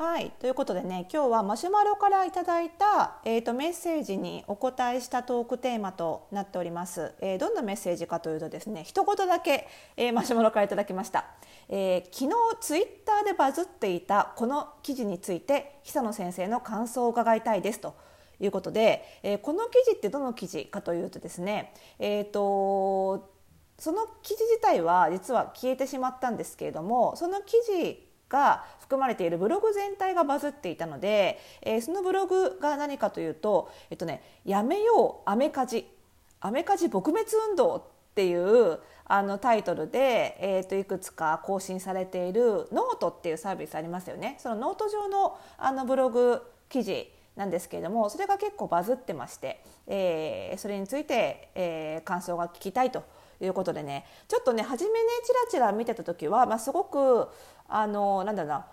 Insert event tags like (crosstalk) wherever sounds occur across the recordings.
はい。ということでね今日はマシュマロからいただいた、えーと、メッセージにお答えしたトークテーマとなっております、えー、どんなメッセージかというとですね一言だけ、えー、マシュマロからいただきました、えー、昨日ツイッターでバズっていたこの記事について久野先生の感想を伺いたいですと。いうことで、えこの記事ってどの記事かというとですねえっ、とその記事自体は実は消えてしまったんですけれどもその記事が含まれているブログ全体がバズっていたので、えー、そのブログが何かというと、えっとね、やめようアメカジアメカジ撲滅運動っていうあのタイトルで、えー、といくつか更新されているノートっていうサービスありますよね。そのノート上のあのブログ記事なんですけれどもそれが結構バズってまして、えー、それについて、えー、感想が聞きたいということでねちょっとね初めねちらちら見てた時は、まあ、すごくあのなんだろうな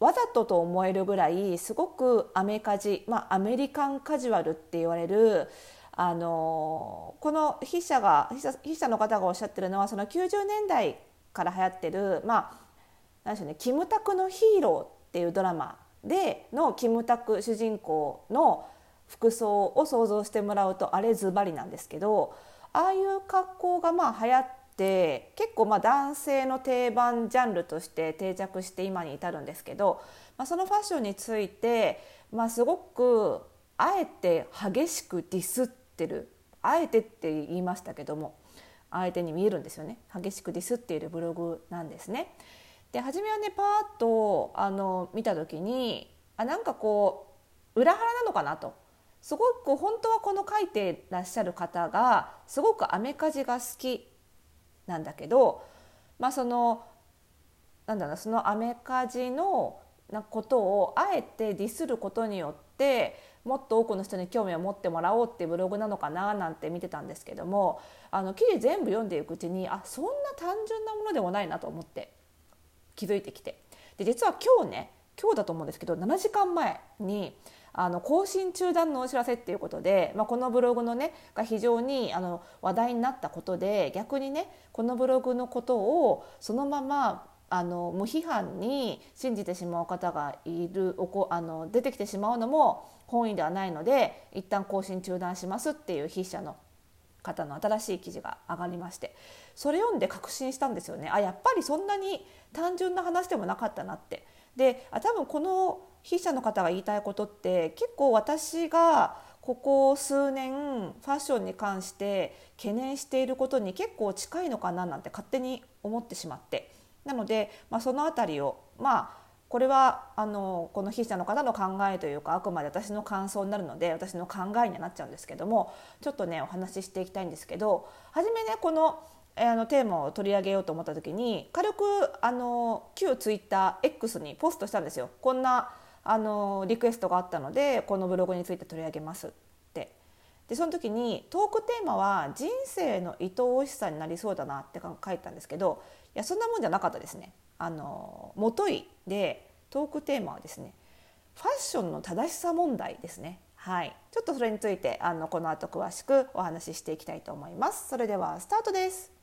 わざとと思えるぐらいすごくアメカジ、まあ、アメリカンカジュアルって言われるあのこの筆者が筆者の方がおっしゃってるのはその90年代から流行ってる、まあ何でしょうね、キムタクのヒーローっていうドラマでのキムタク主人公の服装を想像してもらうとあれズバリなんですけどああいう格好がまあ流行って結構まあ男性の定番ジャンルとして定着して今に至るんですけど、まあ、そのファッションについて、まあ、すごくあえて激しくディスってる。あえてって言いましたけども相手に見えるんですよね。激しくディスっているブログなんですね。で初めはねパーッとあの見た時にあなんかこう裏腹なのかなと。すごく本当はこの書いてらっしゃる方がすごくアメカジが好き。なんだけど、まあ、そのなんだろうそのアメカジのなことをあえてディスることによってもっと多くの人に興味を持ってもらおうっていうブログなのかななんて見てたんですけどもあの記事全部読んでいくうちにあそんな単純なものでもないなと思って気づいてきて。で実は今日ね今日だと思うんですけど7時間前にあの更新中断のお知らせっていうことで、まあ、このブログのねが非常にあの話題になったことで逆にねこのブログのことをそのままあの無批判に信じてしまう方がいるおこあの出てきてしまうのも本意ではないので一旦更新中断しますっていう筆者の方の新しい記事が上がりましてそれ読んで確信したんですよねあやっぱりそんなに単純な話でもなかったなって。であ多分この筆者の方が言いたいことって結構私がここ数年ファッションに関して懸念していることに結構近いのかななんて勝手に思ってしまってなので、まあ、その辺りをまあこれはあのこの筆者の方の考えというかあくまで私の感想になるので私の考えにはなっちゃうんですけどもちょっとねお話ししていきたいんですけど初めねこのあのテーマを取り上げようと思った時に軽くあの旧ツイッター X にポストしたんですよ。こんなあのリクエストがあったのでこのブログについて取り上げますってでその時にトークテーマは人生の愛おしさになりそうだなって書いたんですけどいやそんなもんじゃなかったですね。あの元いでトークテーマはですねファッションの正しさ問題ですね。はい、ちょっとそれについてあのこの後詳しくお話ししていきたいと思います。それではスタートです。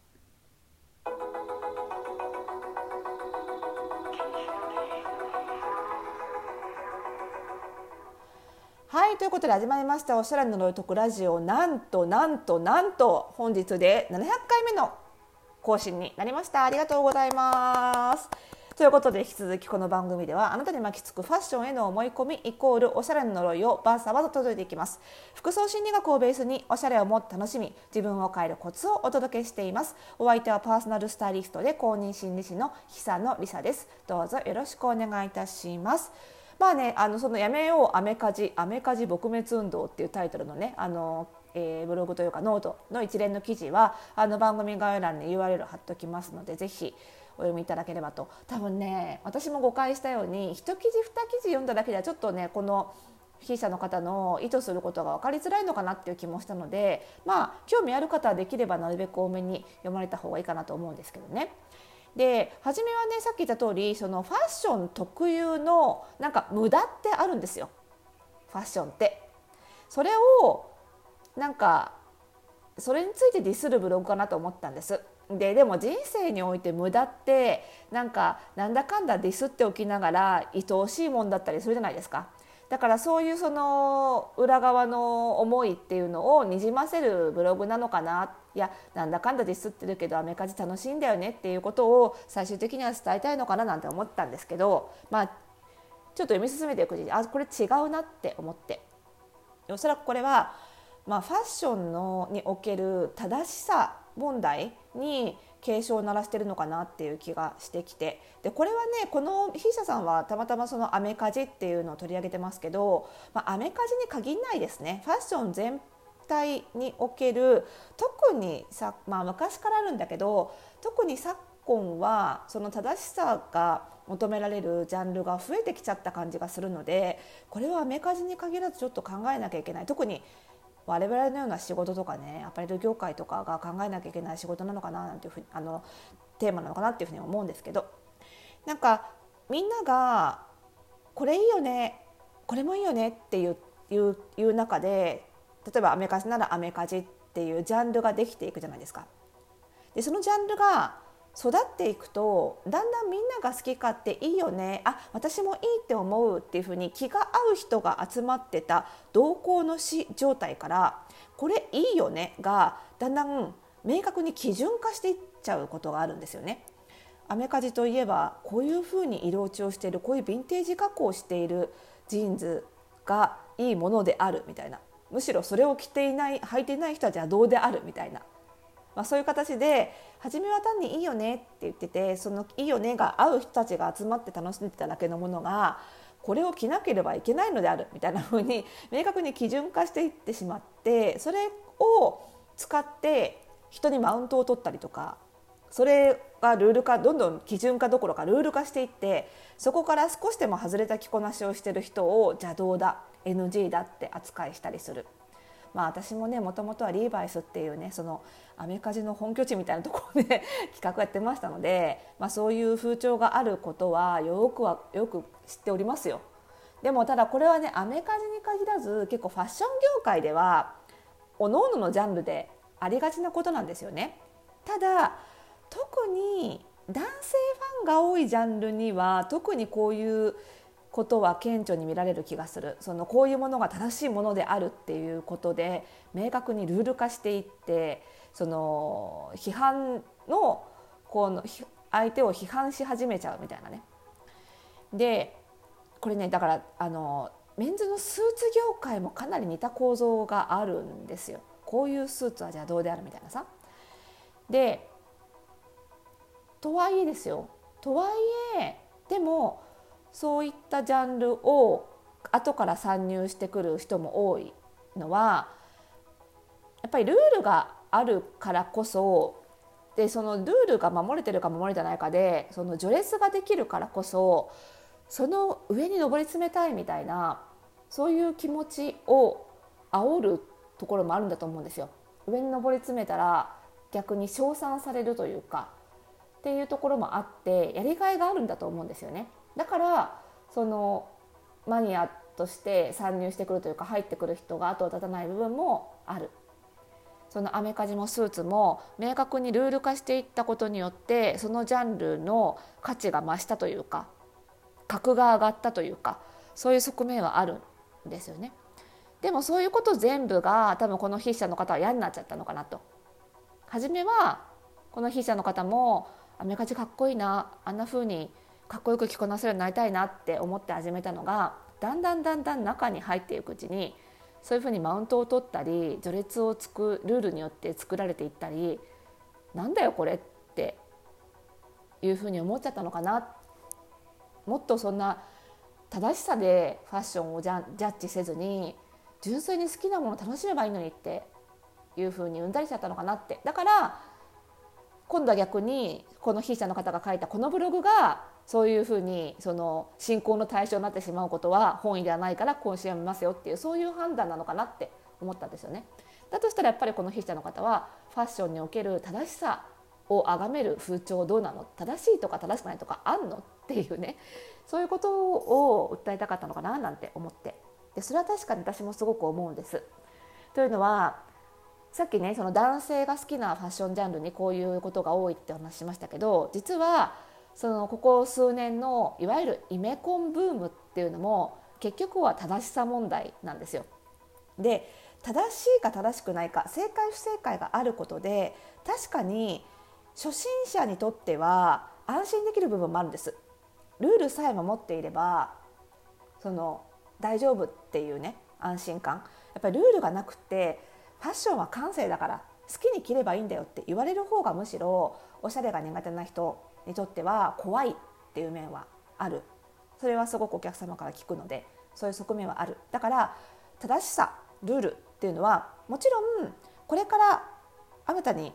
はいということで始まりましたおしゃれの呪いとくラジオ。なんとなんとなんと本日で700回目の更新になりました。ありがとうございます。ということで引き続きこの番組ではあなたに巻きつくファッションへの思い込みイコールおしゃれの呪いをバッサバサと解いていきます。服装心理学をベースにおしゃれをもっと楽しみ自分を変えるコツをお届けしています。お相手はパーソナルスタイリストで公認心理師の久野梨沙です。どうぞよろしくお願いいたします。まあねあのそのやめようアメカジアメカジ撲滅運動っていうタイトルのねあのえー、ブログというかノートの一連の記事はあの番組概要欄に URL 貼っておきますのでぜひお読みいただければと多分ね私も誤解したように一記事二記事読んだだけではちょっとねこの筆者の方の意図することが分かりづらいのかなっていう気もしたのでまあ興味ある方はできればなるべく多めに読まれた方がいいかなと思うんですけどね。で初めはねさっき言った通りそのファッション特有のなんか無駄ってあるんですよファッションって。それをなんかそれについてディスるブログかなと思ったんです。ででも人生において無駄ってなんかなんだかんだディスっておきながら愛おしいもんだったりするじゃないですか。だからそういうその裏側の思いっていうのをにじませるブログなのかないやなんだかんだディスってるけどアメカジ楽しいんだよねっていうことを最終的には伝えたいのかななんて思ったんですけどまあちょっと読み進めていくうちにあこれ違うなって。思っておそらくこれは、まあ、ファッションのにおける正しさ問題に警鐘を鳴らしてるのかなっていう気がしてきて。でこれはねこの筆者さんはたまたまそのアメカジっていうのを取り上げてますけど、まあ、アメカジに限らないですね。ファッション全体における特にさ、まあ、昔からあるんだけど特に昨今はその正しさが求められるジャンルが増えてきちゃった感じがするのでこれはアメカジに限らずちょっと考えなきゃいけない。特に我々のような仕事とかねアパレル業界とかが考えなきゃいけない仕事なのかななんていうふうあのテーマなのかなっていうふうに思うんですけどなんかみんながこれいいよねこれもいいよねっていういういう中で例えばアメカジならアメカジっていうジャンルができていくじゃないですか。でそのジャンルが育っていくとだんだんみんなが好き勝手いいよね。あ私もいいって思うっていうふうに気が合う人が集まってた同行の死状態からこれいいよね。がだんだん明確に基準化していっちゃうことがあるんですよね。アメカジといえばこういうふうに色落ちをしているこういうヴィンテージ加工をしているジーンズがいいものであるみたいな。むしろそれを着ていない履いていない人たちはどうであるみたいな。まあ、そういう形で初めは単にいいよねって言っててそのいいよねが合う人たちが集まって楽しんでただけのものがこれを着なければいけないのであるみたいな風に明確に基準化していってしまってそれを使って人にマウントを取ったりとかそれがルール化どんどん基準化どころかルール化していってそこから少しでも外れた着こなしをしてる人を邪道だ？NG だって扱いしたりする。まあ、私もねもともとはリーバイスっていうねそのアメカジの本拠地みたいなところで (laughs) 企画やってましたので、まあ、そういう風潮があることはよくはよく知っておりますよ。でもただこれはねアメカジに限らず結構ファッション業界では各々のジャンルでありがちなことなんですよね。ただ特に男性ファンが多いジャンルには特にこういうことは顕著に見られる気がするそのこういうものが正しいものであるっていうことで明確にルール化していってその批判のこの相手を批判し始めちゃうみたいなね。でこれねだからあのメンズのスーツ業界もかなり似た構造があるんですよ。こういうスーツはじゃあどうであるみたいなさ。でとはいえですよとはいえでもそういったジャンルを後から参入してくる人も多いのはやっぱりルールがあるからこそでそのルールが守れてるか守れてないかでその序列ができるからこそその上に上り詰めたいみたいなそういう気持ちを煽るところもあるんだと思うんですよ。上に上り詰めたら逆に称賛されるというかっていうところもあってやりがいがあるんだと思うんですよね。だからそのマニアとして参入してくるというか入ってくる人が後を絶たない部分もある。そのアメカジもスーツも明確にルール化していったことによってそのジャンルの価値が増したというか格が上がったというかそういう側面はあるんですよね。でもそういうこと全部が多分この筆者の方は嫌になっちゃったのかなと。初めはこの筆者の方もアメカジかっこいいなあんな風にかっこよく着こなせるようになりたいなって思って始めたのがだんだんだんだん中に入っていくうちにそういうふうにマウントを取ったり序列をつくルールによって作られていったりなんだよこれっていうふうに思っちゃったのかな。もっとそんな正しさでファッションをジャッジせずに純粋に好きなものを楽しめばいいのにっていうふうにうんだりしちゃったのかなって。だから今度は逆にこの筆者の方が書いたこのブログがそういうふうにその信仰の対象になってしまうことは本意ではないから今週やめますよっていうそういう判断なのかなって思ったんですよね。だとしたらやっぱりこの筆者の方はファッションにおける正しさを崇める風潮どうなの？正しいとか正しくないとかあんの？っていうねそういうことを訴えたかったのかななんて思ってでそれは確かに私もすごく思うんです。というのはさっきねその男性が好きなファッションジャンルにこういうことが多いって話しましたけど実はそのここ数年のいわゆるイメコンブームっていうのも結局は正しさ問題なんですよ。で正しいか正しくないか正解不正解があることで確かに初心者にとっては安心できる部分もあるんです。ルールさえ守っていればその大丈夫っていうね安心感やっぱりルールがなくてファッションは感性だから好きに着ればいいんだよって言われる方がむしろおしゃれが苦手な人にとっては怖いっていう面はある。それはすごくお客様から聞くのでそういう側面はある。だから正しさルールっていうのはもちろんこれから新たに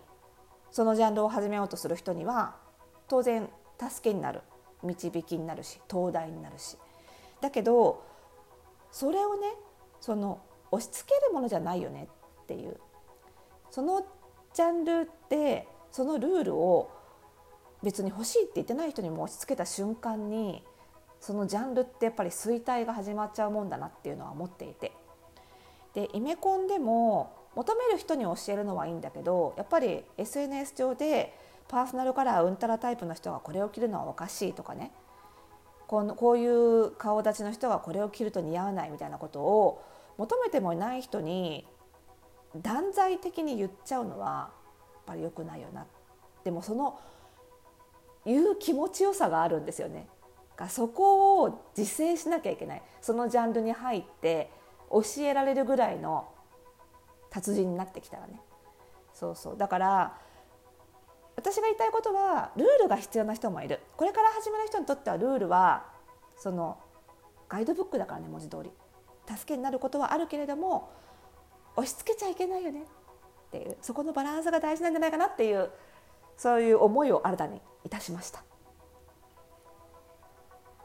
そのジャンルを始めようとする人には当然助けになる。導きになるし東大になるし。だけどそれをねその押し付けるものじゃないよねっていう。そのジャンルってそのルールを別に欲しいって言ってない人にも押し付けた瞬間にそのジャンルってやっぱり衰退が始まっちゃうもんだなっていうのは思っていて。でイメコンでも求める人に教えるのはいいんだけどやっぱり SNS 上でパーソナルカラーうんたらタイプの人がこれを着るのはおかしいとかね。このこういう顔立ちの人がこれを着ると似合わないみたいなことを求めてもいない人に断罪的に言っちゃうのはやっぱり良くないよな。でもその言う気持ちよさがあるんですよね。がそこを自制しなきゃいけない。そのジャンルに入って教えられるぐらいの達人になってきたらね。そうそう。だから私が言いたいことはルールが必要な人もいる。これから始める人にとってはルールはそのガイドブックだからね文字通り。助けになることはあるけれども押し付けちゃいけないよねっていうそこのバランスが大事なんじゃないかなっていうそういう思いを新たにいたしました。